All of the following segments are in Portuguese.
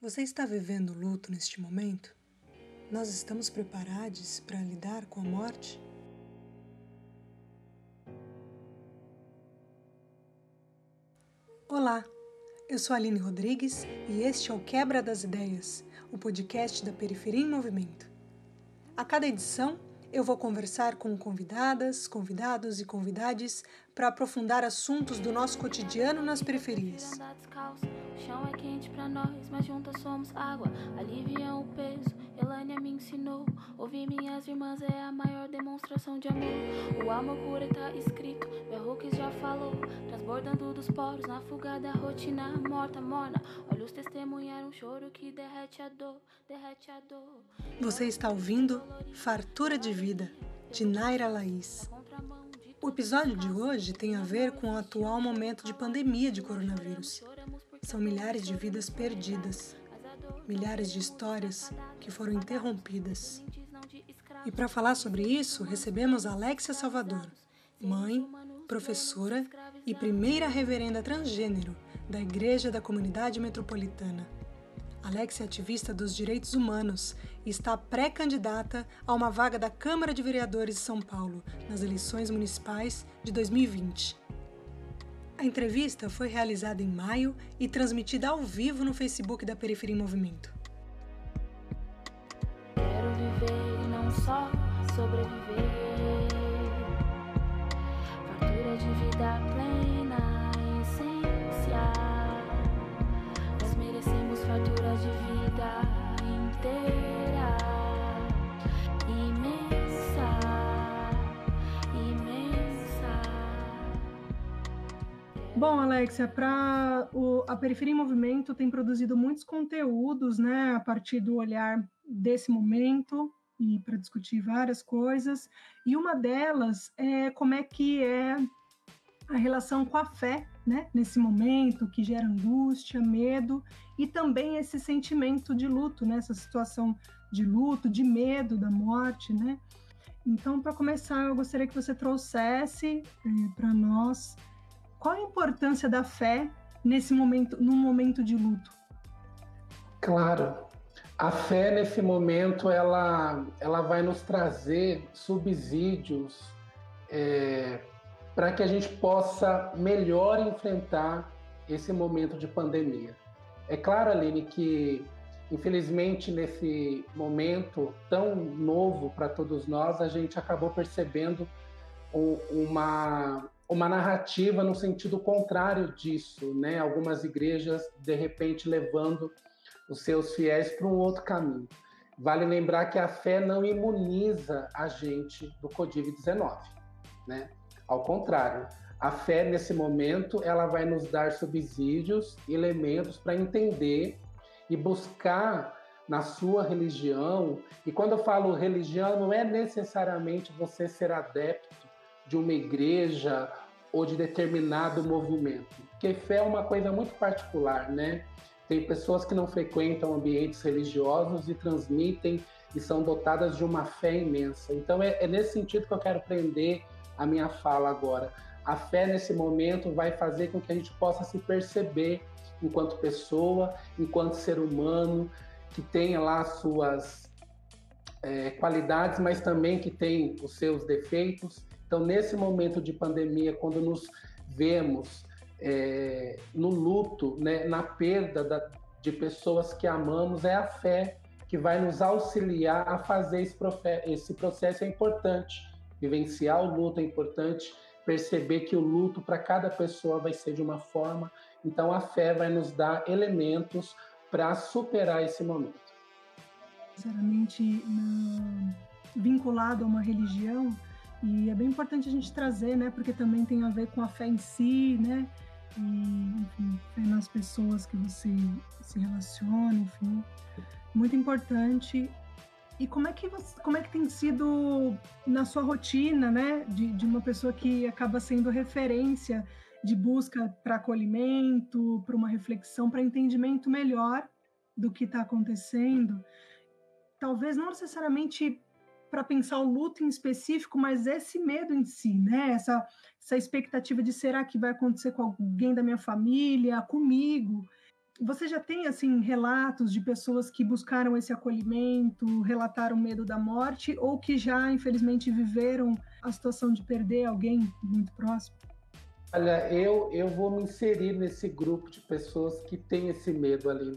Você está vivendo luto neste momento? Nós estamos preparados para lidar com a morte? Olá, eu sou Aline Rodrigues e este é o Quebra das Ideias, o podcast da Periferia em Movimento. A cada edição, eu vou conversar com convidadas, convidados e convidades para aprofundar assuntos do nosso cotidiano nas periferias. O chão é quente para nós, mas juntas somos água, aliviam o peso. Elânia me ensinou, ouvir minhas irmãs é a maior demonstração de amor. O amor puro tá escrito, já falou, transbordando dos poros na rotina morta, morna. Olhos um choro que derrete a dor, derrete a dor. Você está ouvindo Fartura de Vida, de Naira Laís. O episódio de hoje tem a ver com o atual momento de pandemia de coronavírus. São milhares de vidas perdidas, milhares de histórias que foram interrompidas. E para falar sobre isso, recebemos Alexia Salvador, mãe, professora e primeira reverenda transgênero da Igreja da Comunidade Metropolitana. Alex é ativista dos direitos humanos e está pré-candidata a uma vaga da Câmara de Vereadores de São Paulo nas eleições municipais de 2020. A entrevista foi realizada em maio e transmitida ao vivo no Facebook da Periferia em Movimento. Quero viver e não só sobreviver. Fartura de vida plena, essência. Nós merecemos fartura de vida inteira. Bom, Alexia, para a Periferia em Movimento tem produzido muitos conteúdos, né, a partir do olhar desse momento e para discutir várias coisas. E uma delas é como é que é a relação com a fé, né, nesse momento que gera angústia, medo e também esse sentimento de luto, né, essa situação de luto, de medo da morte, né? Então, para começar, eu gostaria que você trouxesse eh, para nós qual a importância da fé nesse momento, num momento de luto. Claro, a fé nesse momento ela, ela vai nos trazer subsídios é, para que a gente possa melhor enfrentar esse momento de pandemia. É claro, Aline, que infelizmente nesse momento tão novo para todos nós, a gente acabou percebendo uma, uma narrativa no sentido contrário disso, né? Algumas igrejas de repente levando os seus fiéis para um outro caminho. Vale lembrar que a fé não imuniza a gente do Covid-19, né? Ao contrário, a fé nesse momento ela vai nos dar subsídios, elementos para entender e buscar na sua religião. E quando eu falo religião, não é necessariamente você ser adepto de uma igreja ou de determinado movimento, porque fé é uma coisa muito particular, né? Tem pessoas que não frequentam ambientes religiosos e transmitem e são dotadas de uma fé imensa. Então é, é nesse sentido que eu quero prender a minha fala agora. A fé nesse momento vai fazer com que a gente possa se perceber enquanto pessoa, enquanto ser humano, que tenha lá suas é, qualidades, mas também que tem os seus defeitos. Então, nesse momento de pandemia, quando nos vemos é, no luto, né, na perda da, de pessoas que amamos, é a fé que vai nos auxiliar a fazer esse, esse processo. É importante vivenciar o luto, é importante perceber que o luto para cada pessoa vai ser de uma forma. Então, a fé vai nos dar elementos para superar esse momento. Sinceramente, vinculado a uma religião, e é bem importante a gente trazer, né, porque também tem a ver com a fé em si, né, e, enfim, fé nas pessoas que você se relaciona, enfim, muito importante. E como é que você, como é que tem sido na sua rotina, né, de, de uma pessoa que acaba sendo referência de busca para acolhimento, para uma reflexão, para entendimento melhor do que está acontecendo? Talvez não necessariamente para pensar o luto em específico, mas esse medo em si, né? Essa, essa expectativa de será que vai acontecer com alguém da minha família, comigo. Você já tem assim relatos de pessoas que buscaram esse acolhimento, relataram medo da morte ou que já infelizmente viveram a situação de perder alguém muito próximo? Olha, eu eu vou me inserir nesse grupo de pessoas que tem esse medo ali.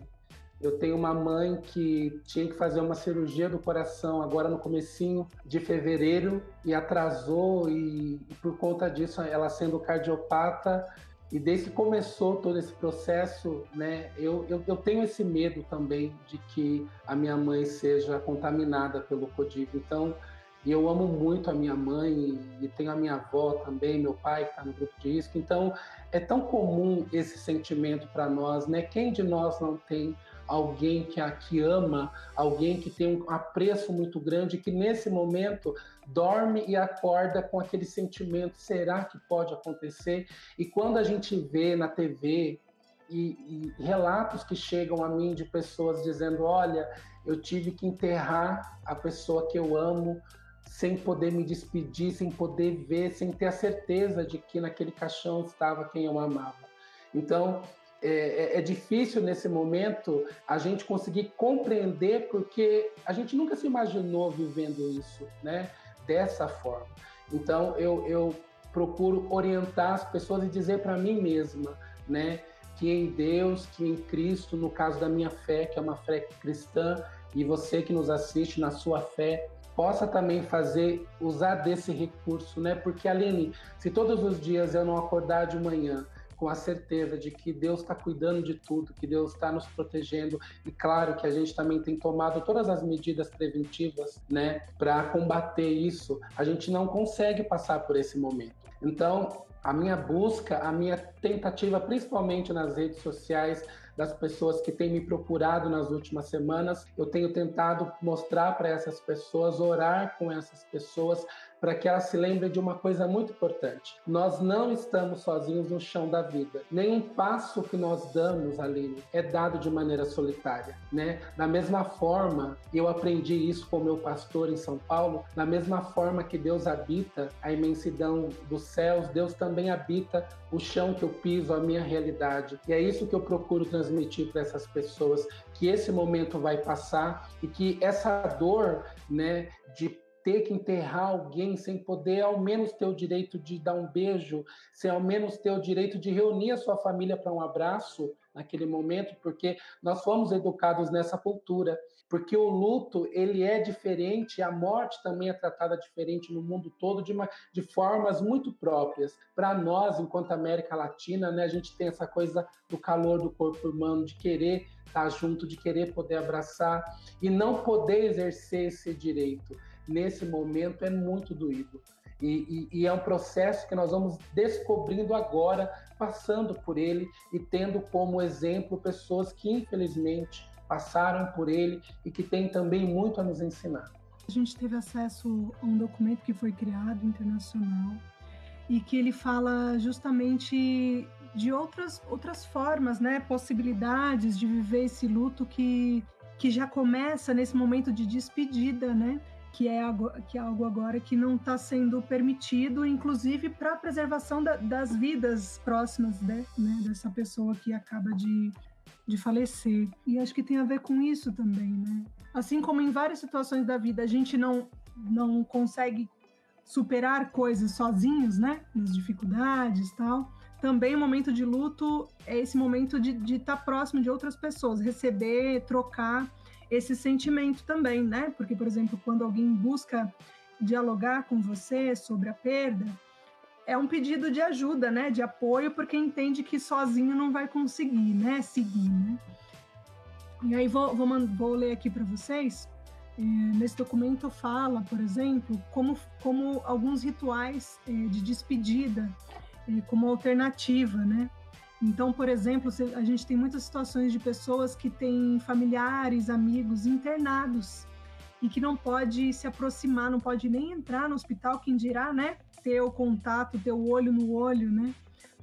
Eu tenho uma mãe que tinha que fazer uma cirurgia do coração agora no comecinho de fevereiro e atrasou e, e por conta disso ela sendo cardiopata e desde que começou todo esse processo, né, eu, eu, eu, tenho esse medo também de que a minha mãe seja contaminada pelo Covid. Então, eu amo muito a minha mãe e tenho a minha avó também, meu pai que está no grupo de risco. Então, é tão comum esse sentimento para nós, né? Quem de nós não tem alguém que a que ama, alguém que tem um apreço muito grande, que nesse momento dorme e acorda com aquele sentimento: será que pode acontecer? E quando a gente vê na TV e, e relatos que chegam a mim de pessoas dizendo: olha, eu tive que enterrar a pessoa que eu amo sem poder me despedir, sem poder ver, sem ter a certeza de que naquele caixão estava quem eu amava. Então, é, é, é, difícil nesse momento a gente conseguir compreender porque a gente nunca se imaginou vivendo isso, né? Dessa forma. Então eu, eu procuro orientar as pessoas e dizer para mim mesma, né? Que em Deus, que em Cristo, no caso da minha fé, que é uma fé cristã, e você que nos assiste na sua fé, possa também fazer, usar desse recurso, né? Porque, Aline, se todos os dias eu não acordar de manhã com a certeza de que Deus está cuidando de tudo, que Deus está nos protegendo e claro que a gente também tem tomado todas as medidas preventivas, né, para combater isso. A gente não consegue passar por esse momento. Então, a minha busca, a minha tentativa, principalmente nas redes sociais, das pessoas que têm me procurado nas últimas semanas, eu tenho tentado mostrar para essas pessoas, orar com essas pessoas, para que ela se lembre de uma coisa muito importante. Nós não estamos sozinhos no chão da vida. Nenhum passo que nós damos, Aline, é dado de maneira solitária, né? Da mesma forma, eu aprendi isso com meu pastor em São Paulo, da mesma forma que Deus habita a imensidão dos céus, Deus também habita o chão que eu piso, a minha realidade. E é isso que eu procuro transmitir para essas pessoas, que esse momento vai passar e que essa dor, né, de ter que enterrar alguém sem poder ao menos ter o direito de dar um beijo, sem ao menos ter o direito de reunir a sua família para um abraço naquele momento, porque nós fomos educados nessa cultura, porque o luto ele é diferente, a morte também é tratada diferente no mundo todo de, uma, de formas muito próprias. Para nós, enquanto América Latina, né, a gente tem essa coisa do calor do corpo humano, de querer estar junto, de querer poder abraçar e não poder exercer esse direito nesse momento é muito doído. E, e, e, é um processo que nós vamos descobrindo agora, passando por ele e tendo como exemplo pessoas que, infelizmente, passaram por ele e que têm também muito a nos ensinar. A gente teve acesso a um documento que foi criado internacional e que ele fala justamente de outras, outras formas, né, possibilidades de viver esse luto que, que já começa nesse momento de despedida, né? Que é, que é algo agora que não está sendo permitido, inclusive para a preservação da, das vidas próximas né, dessa pessoa que acaba de, de falecer. E acho que tem a ver com isso também, né? Assim como em várias situações da vida a gente não, não consegue superar coisas sozinhos, né? Nas dificuldades tal. Também o momento de luto é esse momento de estar tá próximo de outras pessoas, receber, trocar esse sentimento também, né? Porque, por exemplo, quando alguém busca dialogar com você sobre a perda, é um pedido de ajuda, né? De apoio, porque entende que sozinho não vai conseguir, né? Seguir, né? E aí vou, vou, vou ler aqui para vocês. É, nesse documento fala, por exemplo, como, como alguns rituais é, de despedida é, como alternativa, né? Então, por exemplo, a gente tem muitas situações de pessoas que têm familiares, amigos internados e que não pode se aproximar, não pode nem entrar no hospital, quem dirá, né? Ter o contato, ter o olho no olho, né?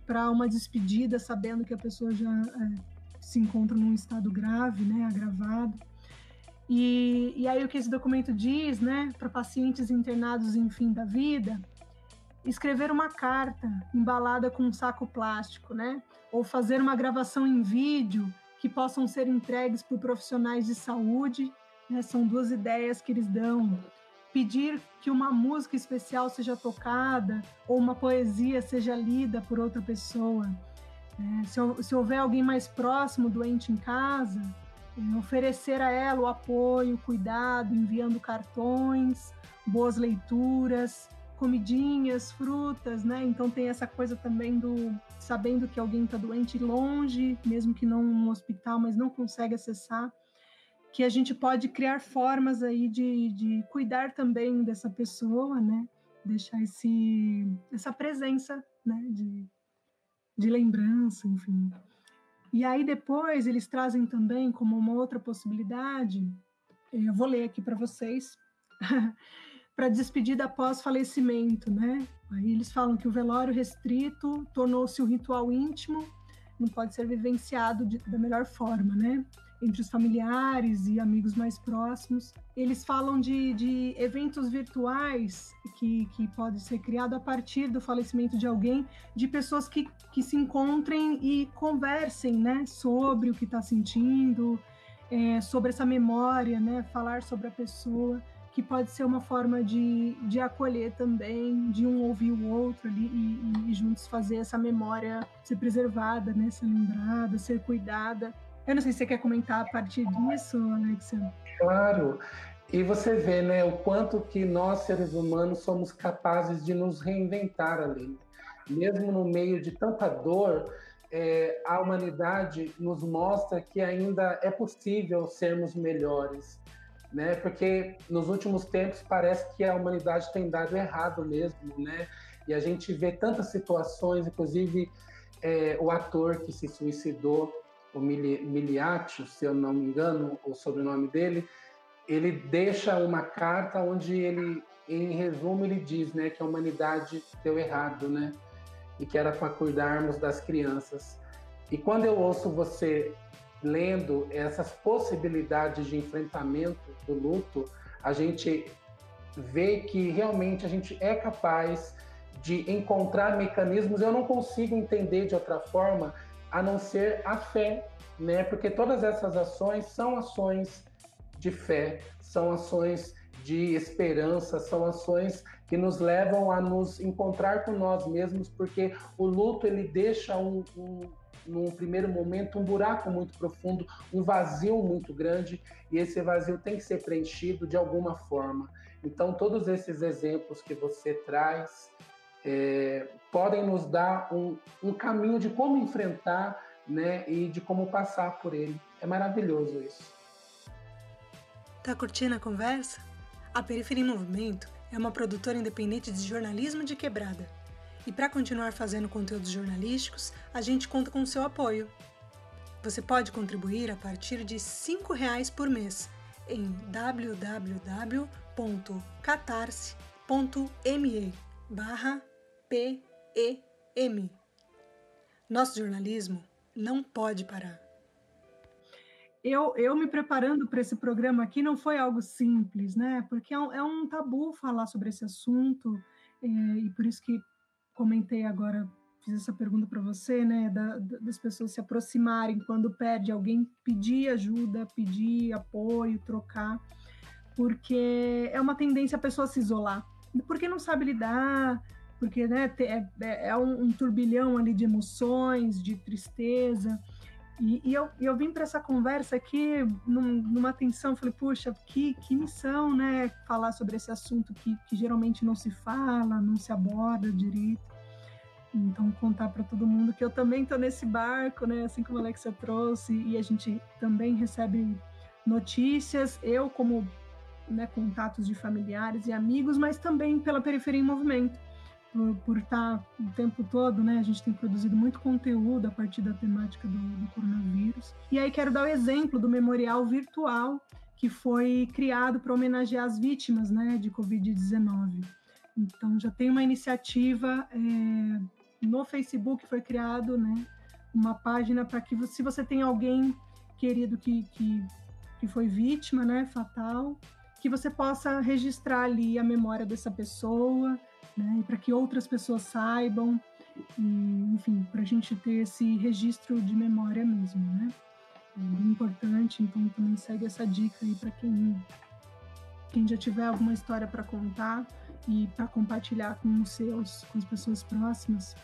Para uma despedida, sabendo que a pessoa já é, se encontra num estado grave, né? Agravado. E, e aí o que esse documento diz, né? Para pacientes internados em fim da vida, escrever uma carta embalada com um saco plástico, né? Ou fazer uma gravação em vídeo que possam ser entregues por profissionais de saúde. Né? São duas ideias que eles dão. Pedir que uma música especial seja tocada ou uma poesia seja lida por outra pessoa. É, se, se, houver alguém mais próximo, doente em casa, é, oferecer a ela o apoio, o cuidado, enviando cartões, boas leituras, comidinhas, frutas, né? Então tem essa coisa também do sabendo que alguém está doente longe, mesmo que não no hospital, mas não consegue acessar, que a gente pode criar formas aí de, de cuidar também dessa pessoa, né? Deixar esse, essa presença, né? De, de lembrança, enfim. E aí depois eles trazem também como uma outra possibilidade, eu vou ler aqui para vocês, para despedida após falecimento, né? Aí eles falam que o velório restrito tornou-se um ritual íntimo, não pode ser vivenciado de, da melhor forma, né? Entre os familiares e amigos mais próximos. Eles falam de, de eventos virtuais que, que podem ser criados a partir do falecimento de alguém, de pessoas que, que se encontrem e conversem, né? Sobre o que está sentindo, é, sobre essa memória, né? Falar sobre a pessoa que pode ser uma forma de, de acolher também, de um ouvir o outro ali e, e juntos fazer essa memória ser preservada, né, ser lembrada, ser cuidada. Eu não sei se você quer comentar a partir disso, Alexia. Claro. E você vê, né, o quanto que nós seres humanos somos capazes de nos reinventar ali. Mesmo no meio de tanta dor, é, a humanidade nos mostra que ainda é possível sermos melhores né? Porque nos últimos tempos parece que a humanidade tem dado errado mesmo, né? E a gente vê tantas situações, inclusive é, o ator que se suicidou, o Miliatio, se eu não me engano, o sobrenome dele, ele deixa uma carta onde ele, em resumo, ele diz, né, que a humanidade deu errado, né? E que era para cuidarmos das crianças. E quando eu ouço você lendo essas possibilidades de enfrentamento do luto, a gente vê que realmente a gente é capaz de encontrar mecanismos. Eu não consigo entender de outra forma a não ser a fé, né? Porque todas essas ações são ações de fé, são ações de esperança, são ações que nos levam a nos encontrar com nós mesmos, porque o luto ele deixa um, um num primeiro momento, um buraco muito profundo, um vazio muito grande, e esse vazio tem que ser preenchido de alguma forma. Então, todos esses exemplos que você traz é, podem nos dar um, um caminho de como enfrentar né, e de como passar por ele. É maravilhoso isso. Tá curtindo a conversa? A Periferia em Movimento é uma produtora independente de jornalismo de quebrada e para continuar fazendo conteúdos jornalísticos, a gente conta com seu apoio. Você pode contribuir a partir de R$ reais por mês em www.catarse.me barra PEM. Nosso jornalismo não pode parar. Eu, eu me preparando para esse programa aqui não foi algo simples, né? Porque é um, é um tabu falar sobre esse assunto, é, e por isso que comentei agora, fiz essa pergunta para você, né, da, das pessoas se aproximarem quando perde alguém, pedir ajuda, pedir apoio, trocar, porque é uma tendência a pessoa se isolar, porque não sabe lidar, porque né, é, é, é um, um, turbilhão ali de emoções, de tristeza. E, e eu, eu vim para essa conversa aqui num, numa tensão, falei, puxa, que, que missão, né? Falar sobre esse assunto que, que geralmente não se fala, não se aborda direito. Então, contar para todo mundo que eu também estou nesse barco, né? Assim como a Alexia trouxe, e a gente também recebe notícias, eu como né, contatos de familiares e amigos, mas também pela Periferia em Movimento, por, por estar o tempo todo, né? A gente tem produzido muito conteúdo a partir da temática do, do coronavírus. E aí quero dar o exemplo do memorial virtual que foi criado para homenagear as vítimas, né, de Covid-19. Então já tem uma iniciativa é, no Facebook foi criado, né, uma página para que se você tem alguém querido que, que, que foi vítima, né, fatal, que você possa registrar ali a memória dessa pessoa, né, para que outras pessoas saibam, e, enfim, para a gente ter esse registro de memória mesmo, né. é importante, então também segue essa dica aí para quem, quem já tiver alguma história para contar e para compartilhar com os seus, com as pessoas próximas.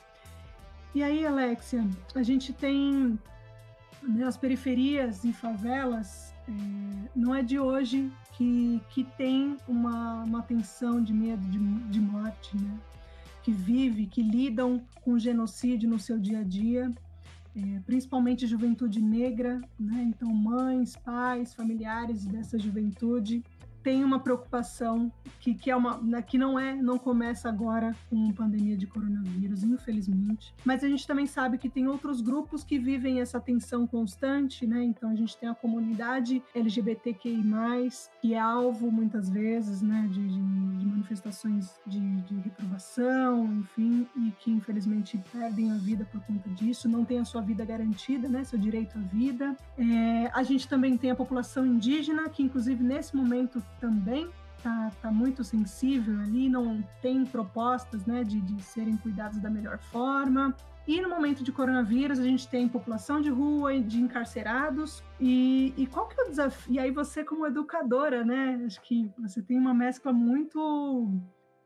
E aí, Alexia, a gente tem né, as periferias e favelas, é, não é de hoje que, que tem uma, uma tensão de medo de, de morte, né? que vive, que lidam com genocídio no seu dia a dia é, principalmente juventude negra, né? então mães, pais, familiares dessa juventude tem uma preocupação que, que é uma né, que não é não começa agora com pandemia de coronavírus, infelizmente. Mas a gente também sabe que tem outros grupos que vivem essa tensão constante, né? Então a gente tem a comunidade LGBTQI+, que é alvo muitas vezes, né, de, de, manifestações de, de reprovação, enfim, e que infelizmente perdem a vida por conta disso, não tem a sua vida garantida, né, seu direito à vida. É, a gente também tem a população indígena, que inclusive nesse momento também está tá muito sensível ali, não tem propostas né, de, de serem cuidados da melhor forma. E no momento de coronavírus, a gente tem população de rua, de encarcerados. E, e qual que é o desafio? E aí você, como educadora, né? Acho que você tem uma mescla muito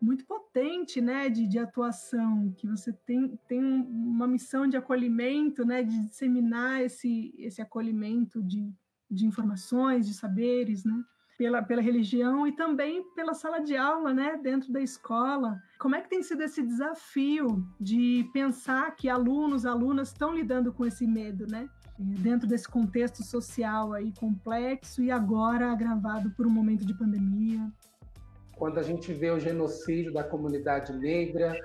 muito potente, né, de, de atuação, que você tem, tem uma missão de acolhimento, né, de disseminar esse, esse acolhimento de, de informações, de saberes, né pela, pela religião e também pela sala de aula, né, dentro da escola. Como é que tem sido esse desafio de pensar que alunos, alunas estão lidando com esse medo, né? Dentro desse contexto social aí complexo e agora agravado por um momento de pandemia. Quando a gente vê o genocídio da comunidade negra,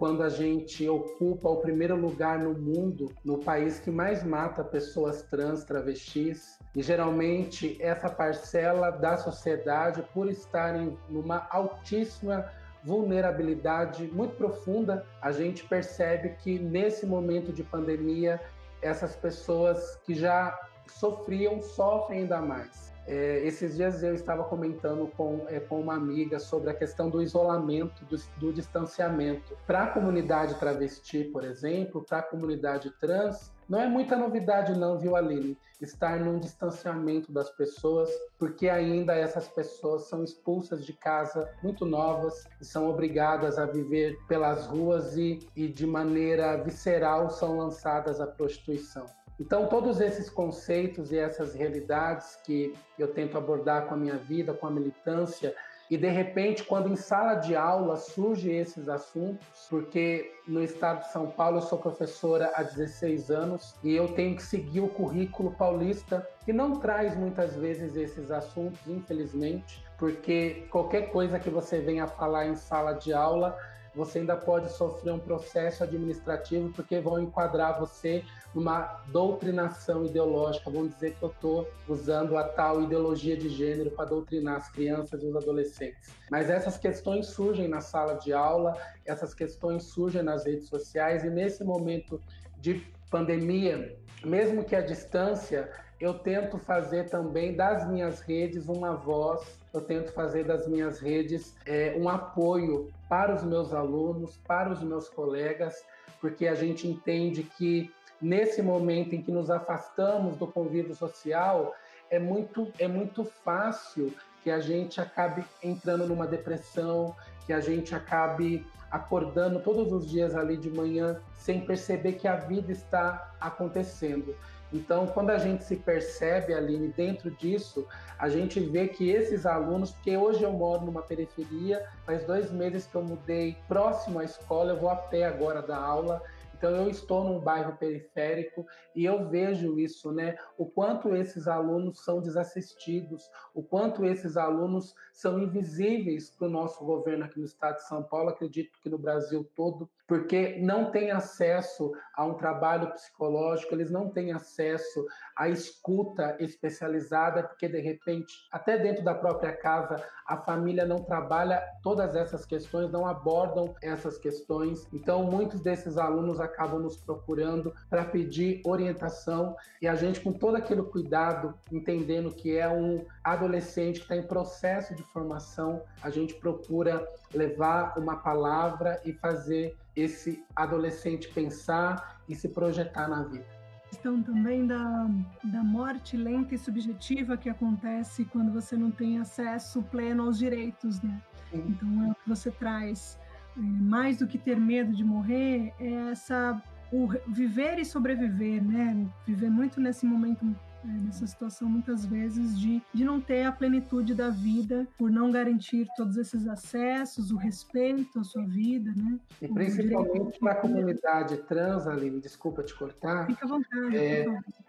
quando a gente ocupa o primeiro lugar no mundo, no país que mais mata pessoas trans, travestis, e geralmente essa parcela da sociedade, por estarem numa altíssima vulnerabilidade muito profunda, a gente percebe que nesse momento de pandemia, essas pessoas que já sofriam sofrem ainda mais. É, esses dias eu estava comentando com, é, com uma amiga sobre a questão do isolamento, do, do distanciamento. Para a comunidade travesti, por exemplo, para a comunidade trans, não é muita novidade não, viu, Aline? Estar num distanciamento das pessoas, porque ainda essas pessoas são expulsas de casa muito novas e são obrigadas a viver pelas ruas e, e de maneira visceral são lançadas à prostituição. Então, todos esses conceitos e essas realidades que eu tento abordar com a minha vida, com a militância, e de repente, quando em sala de aula surgem esses assuntos, porque no estado de São Paulo eu sou professora há 16 anos e eu tenho que seguir o currículo paulista, que não traz muitas vezes esses assuntos, infelizmente, porque qualquer coisa que você venha falar em sala de aula, você ainda pode sofrer um processo administrativo porque vão enquadrar você numa doutrinação ideológica, vão dizer que eu estou usando a tal ideologia de gênero para doutrinar as crianças e os adolescentes. Mas essas questões surgem na sala de aula, essas questões surgem nas redes sociais e nesse momento de pandemia, mesmo que a distância, eu tento fazer também das minhas redes uma voz, eu tento fazer das minhas redes é, um apoio para os meus alunos, para os meus colegas, porque a gente entende que nesse momento em que nos afastamos do convívio social, é muito, é muito fácil que a gente acabe entrando numa depressão, que a gente acabe acordando todos os dias ali de manhã sem perceber que a vida está acontecendo. Então, quando a gente se percebe, Aline, dentro disso, a gente vê que esses alunos, porque hoje eu moro numa periferia, faz dois meses que eu mudei próximo à escola, eu vou a pé agora da aula, então eu estou num bairro periférico e eu vejo isso, né? O quanto esses alunos são desassistidos, o quanto esses alunos são invisíveis para o nosso governo aqui no estado de São Paulo, acredito que no Brasil todo, porque não têm acesso a um trabalho psicológico, eles não têm acesso à escuta especializada, porque de repente, até dentro da própria casa, a família não trabalha todas essas questões, não abordam essas questões. Então, muitos desses alunos acabam nos procurando para pedir orientação e a gente, com todo aquele cuidado, entendendo que é um adolescente que está em processo de formação, a gente procura levar uma palavra e fazer esse adolescente pensar e se projetar na vida. questão também da, da morte lenta e subjetiva que acontece quando você não tem acesso pleno aos direitos, né? Então é o que você traz. É, mais do que ter medo de morrer, é essa o viver e sobreviver, né? Viver muito nesse momento é, nessa situação muitas vezes de, de não ter a plenitude da vida por não garantir todos esses acessos, o respeito à sua vida, né? E principalmente para a comunidade trans, Aline, desculpa te cortar. Fica à vontade. É,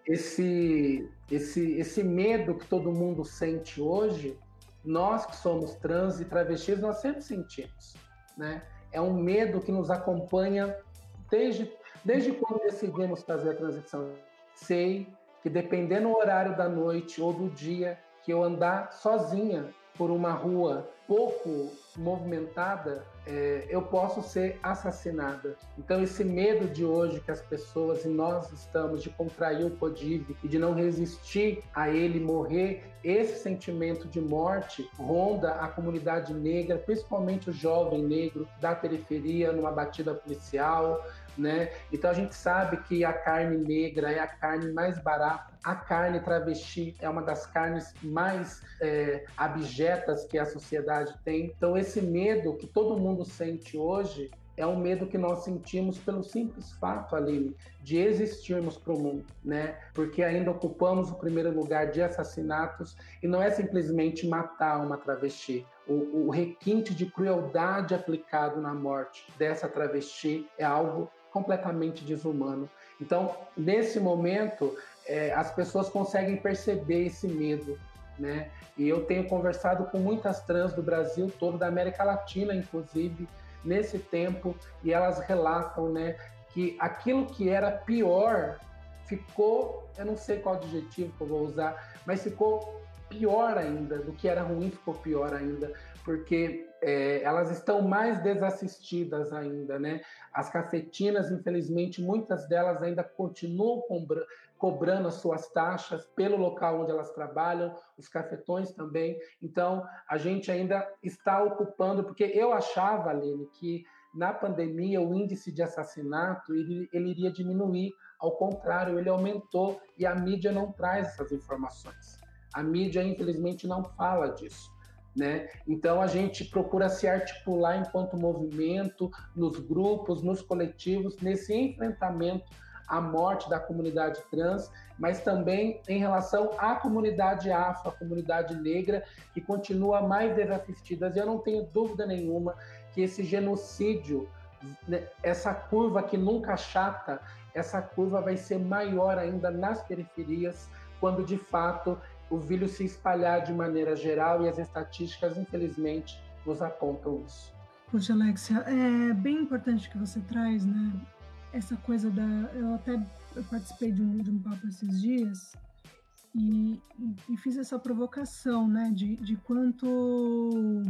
esse, esse, esse medo que todo mundo sente hoje, nós que somos trans e travestis, nós sempre sentimos, né? É um medo que nos acompanha desde, desde quando decidimos fazer a transição. Sei que dependendo do horário da noite ou do dia que eu andar sozinha por uma rua pouco movimentada, é, eu posso ser assassinada. Então, esse medo de hoje que as pessoas e nós estamos de contrair o CODIV e de não resistir a ele morrer, esse sentimento de morte ronda a comunidade negra, principalmente o jovem negro da periferia, numa batida policial, né? Então a gente sabe que a carne negra é a carne mais barata, a carne travesti é uma das carnes mais é, abjetas que a sociedade tem. Então esse medo que todo mundo sente hoje é um medo que nós sentimos pelo simples fato, Aline, de existirmos para o mundo, né? Porque ainda ocupamos o primeiro lugar de assassinatos e não é simplesmente matar uma travesti. O, o requinte de crueldade aplicado na morte dessa travesti é algo completamente desumano. Então, nesse momento, é, as pessoas conseguem perceber esse medo, né? E eu tenho conversado com muitas trans do Brasil todo, da América Latina, inclusive, nesse tempo, e elas relatam, né, que aquilo que era pior ficou, eu não sei qual adjetivo que eu vou usar, mas ficou pior ainda, do que era ruim ficou pior ainda, porque é, elas estão mais desassistidas ainda, né? As cafetinas, infelizmente, muitas delas ainda continuam cobra cobrando as suas taxas pelo local onde elas trabalham, os cafetões também. Então, a gente ainda está ocupando, porque eu achava, Aline, que na pandemia o índice de assassinato ele, ele iria diminuir, ao contrário, ele aumentou e a mídia não traz essas informações. A mídia, infelizmente, não fala disso. Né? Então a gente procura se articular enquanto movimento, nos grupos, nos coletivos, nesse enfrentamento à morte da comunidade trans, mas também em relação à comunidade afro, à comunidade negra, que continua mais desassistida. E eu não tenho dúvida nenhuma que esse genocídio, né, essa curva que nunca chata, essa curva vai ser maior ainda nas periferias, quando de fato o vírus se espalhar de maneira geral e as estatísticas, infelizmente, nos apontam isso. Poxa, Alexia, é bem importante que você traz, né? Essa coisa da. Eu até eu participei de um, de um papo esses dias e, e, fiz essa provocação, né? De, de quanto.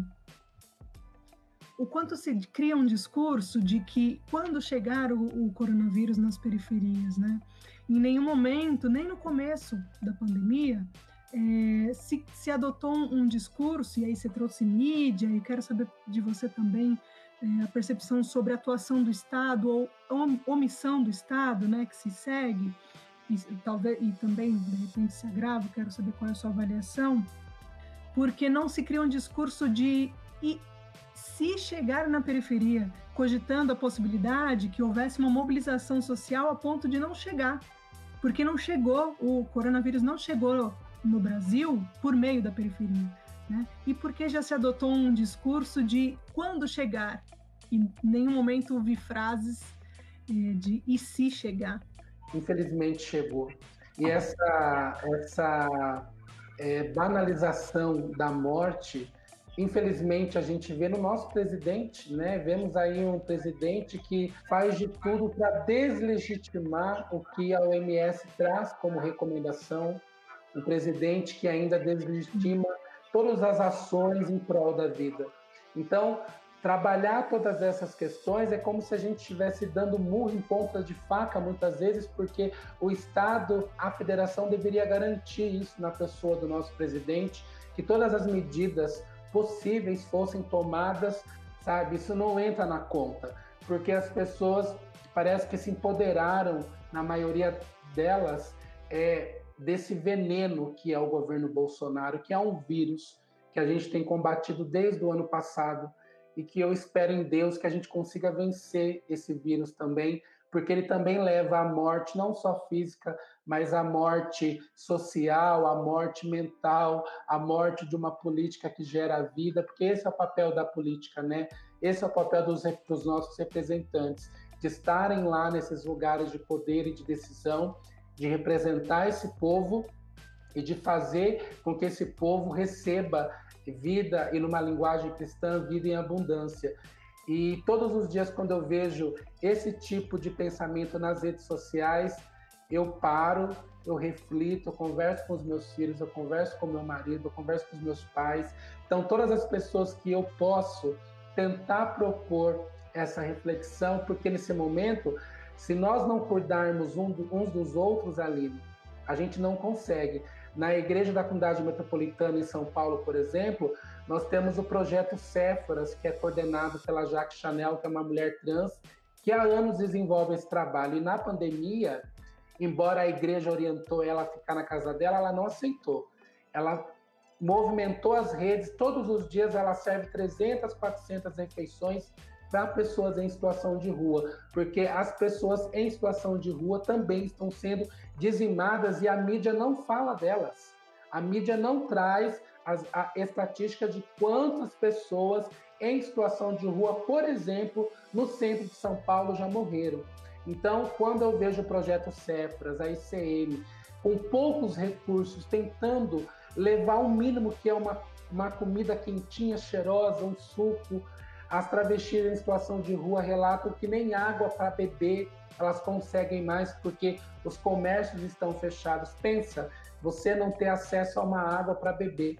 O quanto se cria um discurso de que quando chegar o, o coronavírus nas periferias, né? Em nenhum momento, nem no começo da pandemia, é, se, se, adotou um, um, discurso, e aí você trouxe mídia, e quero saber de você também é, a percepção sobre a atuação do Estado ou omissão do Estado, né, que se segue, e, talvez, e também, de repente, se agrava, quero saber qual é a sua avaliação, porque não se cria um discurso de e se chegar na periferia, cogitando a possibilidade que houvesse uma mobilização social a ponto de não chegar, porque não chegou, o coronavírus não chegou no Brasil por meio da periferia. Né? E porque já se adotou um discurso de quando chegar, em nenhum momento ouvi frases eh, de e se chegar. Infelizmente chegou. E essa, essa é, banalização da morte, infelizmente a gente vê no nosso presidente, né? Vemos aí um presidente que faz de tudo para deslegitimar o que a OMS traz como recomendação, um presidente que ainda desestima todas as ações em prol da vida. Então, trabalhar todas essas questões é como se a gente estivesse dando murro em ponta de faca muitas vezes, porque o Estado, a federação deveria garantir isso na pessoa do nosso presidente, que todas as medidas possíveis fossem tomadas, sabe? Isso não entra na conta, porque as pessoas parece que se empoderaram na maioria delas é desse veneno que é o governo Bolsonaro, que é um vírus que a gente tem combatido desde o ano passado e que eu espero em Deus que a gente consiga vencer esse vírus também, porque ele também leva à morte, não só física, mas à morte social, à morte mental, à morte de uma política que gera vida, porque esse é o papel da política, né? Esse é o papel dos, dos nossos representantes, de estarem lá nesses lugares de poder e de decisão, de representar esse povo e de fazer com que esse povo receba vida e numa linguagem cristã, vida em abundância. E todos os dias, quando eu vejo esse tipo de pensamento nas redes sociais, eu paro, eu reflito, eu converso com os meus filhos, eu converso com meu marido, eu converso com os meus pais. Então, todas as pessoas que eu posso tentar propor essa reflexão, porque nesse momento, se nós não cuidarmos uns dos outros ali, a gente não consegue. Na Igreja da Comunidade Metropolitana em São Paulo, por exemplo, nós temos o projeto Céforas, que é coordenado pela Jacques Chanel, que é uma mulher trans, que há anos desenvolve esse trabalho. E na pandemia, embora a igreja orientou ela a ficar na casa dela, ela não aceitou. Ela movimentou as redes, todos os dias ela serve 300, 400 refeições para pessoas em situação de rua, porque as pessoas em situação de rua também estão sendo dizimadas e a mídia não fala delas. A mídia não traz as, a estatística de quantas pessoas em situação de rua, por exemplo, no centro de São Paulo já morreram. Então, quando eu vejo o projeto Cefras, a ICM, com poucos recursos, tentando levar o mínimo que é uma, uma comida quentinha, cheirosa, um suco, as travestis em situação de rua relatam que nem água para beber elas conseguem mais porque os comércios estão fechados. Pensa, você não ter acesso a uma água para beber.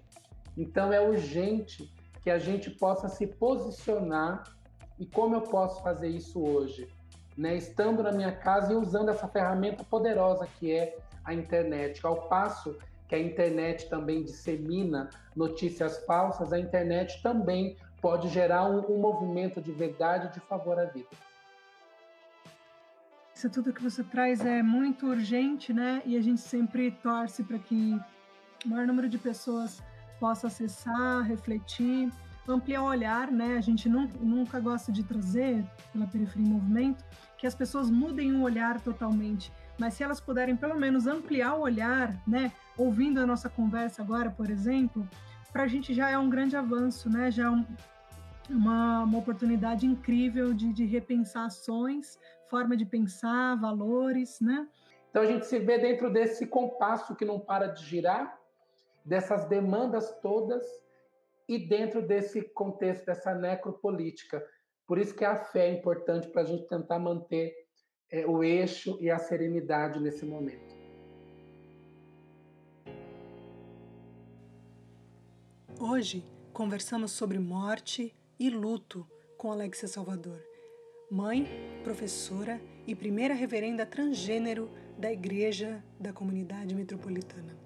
Então é urgente que a gente possa se posicionar. E como eu posso fazer isso hoje? Né? Estando na minha casa e usando essa ferramenta poderosa que é a internet. Ao passo que a internet também dissemina notícias falsas, a internet também pode gerar um, um movimento de verdade de favor à vida. Isso tudo que você traz é muito urgente, né? E a gente sempre torce para que o maior número de pessoas possa acessar, refletir, ampliar o olhar, né? A gente nunca, nunca gosta de trazer, pela Periferia em Movimento, que as pessoas mudem o olhar totalmente. Mas se elas puderem pelo menos ampliar o olhar, né? Ouvindo a nossa conversa agora, por exemplo, para a gente já é um grande avanço, né? Já é um, uma, uma oportunidade incrível de, de repensar ações, forma de pensar, valores, né? Então a gente se vê dentro desse compasso que não para de girar, dessas demandas todas e dentro desse contexto dessa necropolítica. Por isso que a fé é importante para a gente tentar manter é, o eixo e a serenidade nesse momento. Hoje conversamos sobre morte e luto com Alexia Salvador, mãe, professora e primeira reverenda transgênero da Igreja da Comunidade Metropolitana.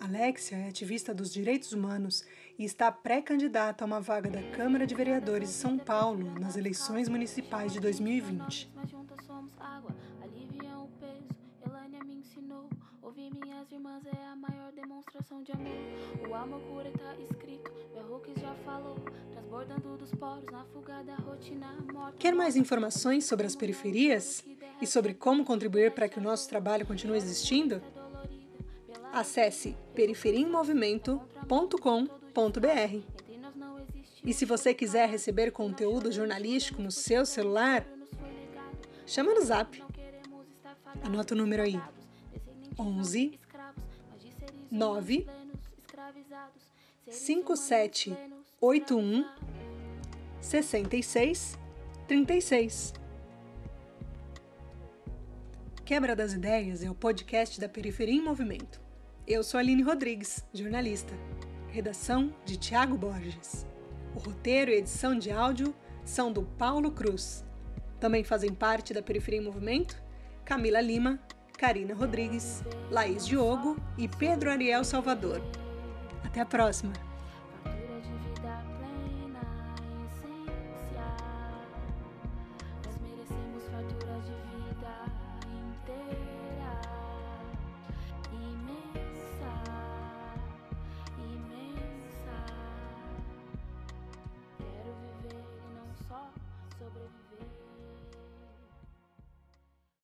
Alexia é ativista dos direitos humanos e está pré-candidata a uma vaga da Câmara de Vereadores de São Paulo nas eleições municipais de 2020. Demonstração de amor. O amor cura tá escrito, Hooks já falou, transbordando dos poros na fuga da rotina morta. Quer mais informações sobre as periferias e sobre como contribuir para que o nosso trabalho continue existindo? Acesse periferiaemmovimento.com.br. E se você quiser receber conteúdo jornalístico no seu celular, chama no zap. Anota o número aí. 11 9 5781 66 36. Quebra das Ideias é o podcast da Periferia em Movimento. Eu sou Aline Rodrigues, jornalista. Redação de Tiago Borges. O roteiro e edição de áudio são do Paulo Cruz. Também fazem parte da Periferia em Movimento Camila Lima Karina Rodrigues, Laís Diogo e Pedro Ariel Salvador. Até a próxima!